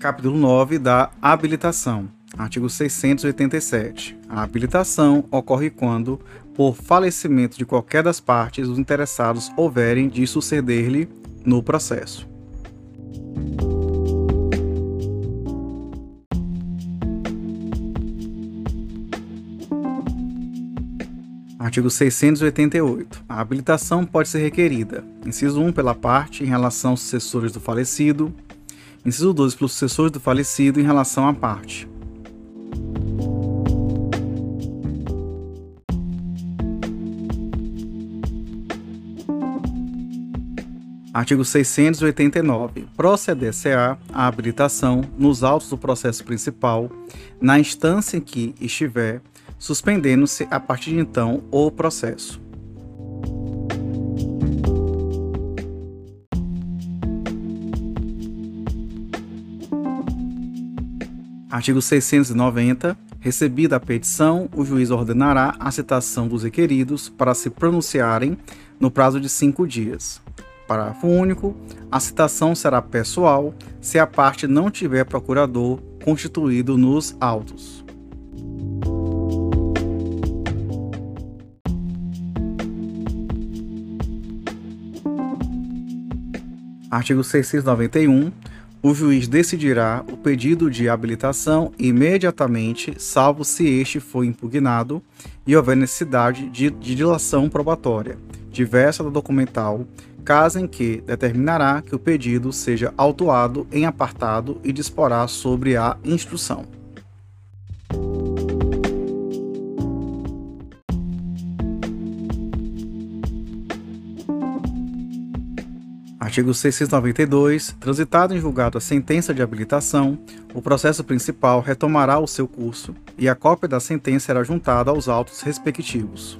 Capítulo 9 da habilitação. Artigo 687. A habilitação ocorre quando, por falecimento de qualquer das partes, os interessados houverem de suceder-lhe no processo. Artigo 688. A habilitação pode ser requerida: inciso 1 pela parte em relação aos sucessores do falecido, Inciso 2. Pelos sucessores do falecido em relação à parte. Artigo 689. Proceder-se-á a habilitação nos autos do processo principal, na instância em que estiver, suspendendo-se a partir de então o processo. Artigo 690. Recebida a petição, o juiz ordenará a citação dos requeridos para se pronunciarem no prazo de cinco dias. Parágrafo único. A citação será pessoal se a parte não tiver procurador constituído nos autos. Artigo 691 o juiz decidirá o pedido de habilitação imediatamente, salvo se este for impugnado e houver necessidade de, de dilação probatória, diversa da documental, caso em que determinará que o pedido seja autuado em apartado e disporá sobre a instrução. Artigo 692. Transitado em julgado a sentença de habilitação, o processo principal retomará o seu curso e a cópia da sentença será juntada aos autos respectivos.